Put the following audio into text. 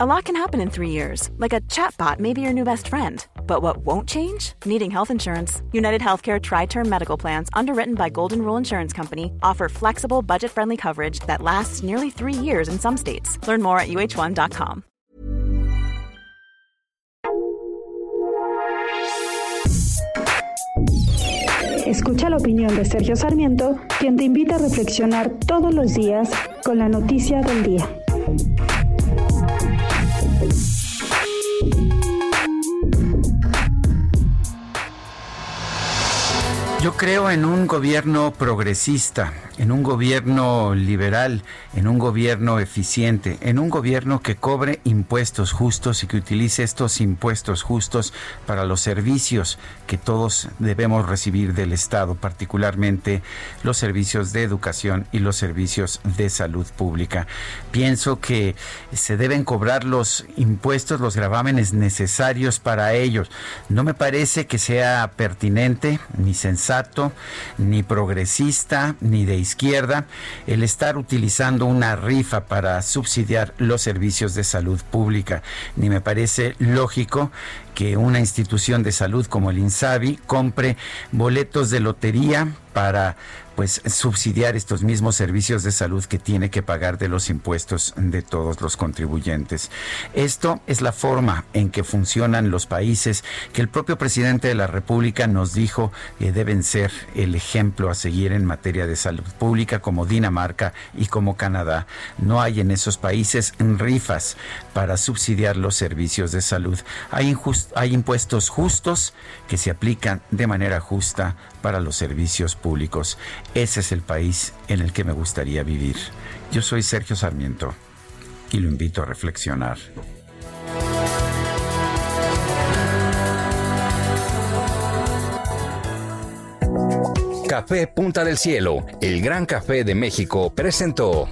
A lot can happen in three years, like a chatbot may be your new best friend. But what won't change? Needing health insurance. United Healthcare Tri Term Medical Plans, underwritten by Golden Rule Insurance Company, offer flexible, budget friendly coverage that lasts nearly three years in some states. Learn more at uh1.com. Escucha la opinión de Sergio Sarmiento, quien te invita a reflexionar todos los días con la noticia del día. Yo creo en un gobierno progresista, en un gobierno liberal, en un gobierno eficiente, en un gobierno que cobre impuestos justos y que utilice estos impuestos justos para los servicios que todos debemos recibir del Estado, particularmente los servicios de educación y los servicios de salud pública. Pienso que se deben cobrar los impuestos, los gravámenes necesarios para ellos. No me parece que sea pertinente ni sensato ni progresista, ni de izquierda, el estar utilizando una rifa para subsidiar los servicios de salud pública. Ni me parece lógico que una institución de salud como el INSABI compre boletos de lotería para pues subsidiar estos mismos servicios de salud que tiene que pagar de los impuestos de todos los contribuyentes. Esto es la forma en que funcionan los países que el propio presidente de la República nos dijo que deben ser el ejemplo a seguir en materia de salud pública como Dinamarca y como Canadá. No hay en esos países rifas para subsidiar los servicios de salud. Hay, hay impuestos justos que se aplican de manera justa para los servicios públicos. Ese es el país en el que me gustaría vivir. Yo soy Sergio Sarmiento y lo invito a reflexionar. Café Punta del Cielo, el gran café de México, presentó.